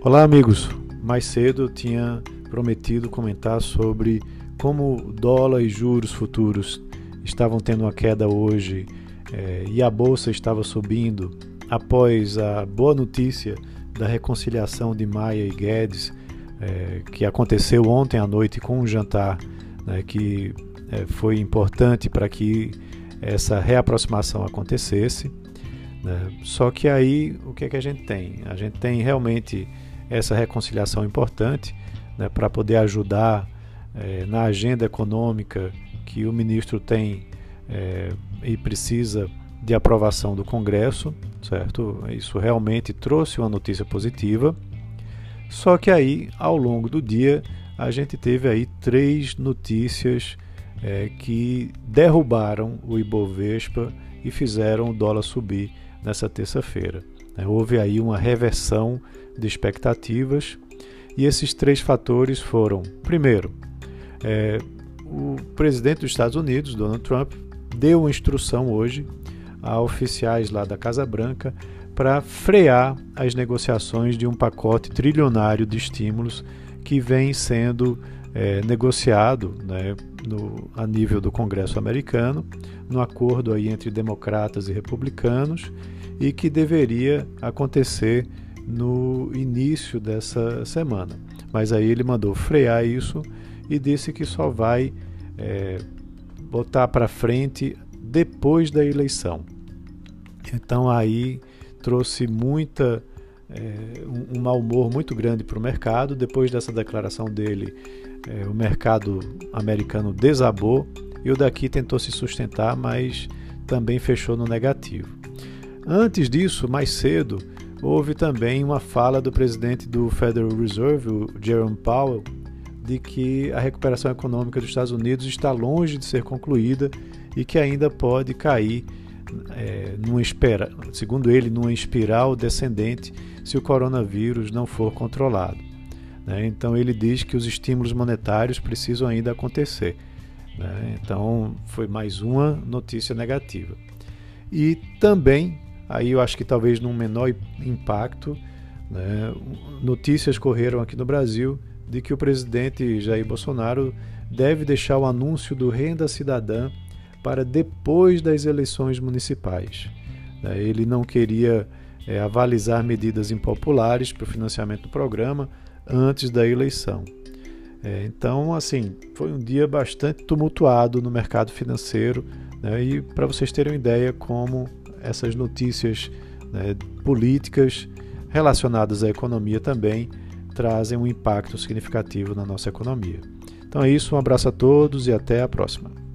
Olá, amigos. Mais cedo eu tinha prometido comentar sobre como dólar e juros futuros estavam tendo uma queda hoje é, e a bolsa estava subindo após a boa notícia da reconciliação de Maia e Guedes, é, que aconteceu ontem à noite com um jantar né, que é, foi importante para que essa reaproximação acontecesse. Né? Só que aí o que, é que a gente tem? A gente tem realmente essa reconciliação importante né, para poder ajudar é, na agenda econômica que o ministro tem é, e precisa de aprovação do Congresso, certo? Isso realmente trouxe uma notícia positiva. Só que aí, ao longo do dia, a gente teve aí três notícias é, que derrubaram o Ibovespa e fizeram o dólar subir nessa terça-feira. Né? Houve aí uma reversão de expectativas e esses três fatores foram: primeiro, é, o presidente dos Estados Unidos, Donald Trump, deu uma instrução hoje a oficiais lá da Casa Branca para frear as negociações de um pacote trilionário de estímulos que vem sendo é, negociado né, no, a nível do Congresso americano, no acordo aí entre democratas e republicanos, e que deveria acontecer no início dessa semana. Mas aí ele mandou frear isso e disse que só vai é, botar para frente depois da eleição. Então aí trouxe muita é, um, um mau humor muito grande para o mercado. Depois dessa declaração dele, é, o mercado americano desabou e o daqui tentou se sustentar, mas também fechou no negativo. Antes disso, mais cedo, houve também uma fala do presidente do Federal Reserve, o Jerome Powell, de que a recuperação econômica dos Estados Unidos está longe de ser concluída e que ainda pode cair, é, numa espera, segundo ele, numa espiral descendente se o coronavírus não for controlado. Né? Então ele diz que os estímulos monetários precisam ainda acontecer. Né? Então foi mais uma notícia negativa. E também Aí eu acho que talvez num menor impacto, né, notícias correram aqui no Brasil de que o presidente Jair Bolsonaro deve deixar o anúncio do Renda Cidadã para depois das eleições municipais. Né. Ele não queria é, avalizar medidas impopulares para o financiamento do programa antes da eleição. É, então, assim, foi um dia bastante tumultuado no mercado financeiro. Né, e para vocês terem uma ideia como essas notícias né, políticas relacionadas à economia também trazem um impacto significativo na nossa economia. Então é isso, um abraço a todos e até a próxima.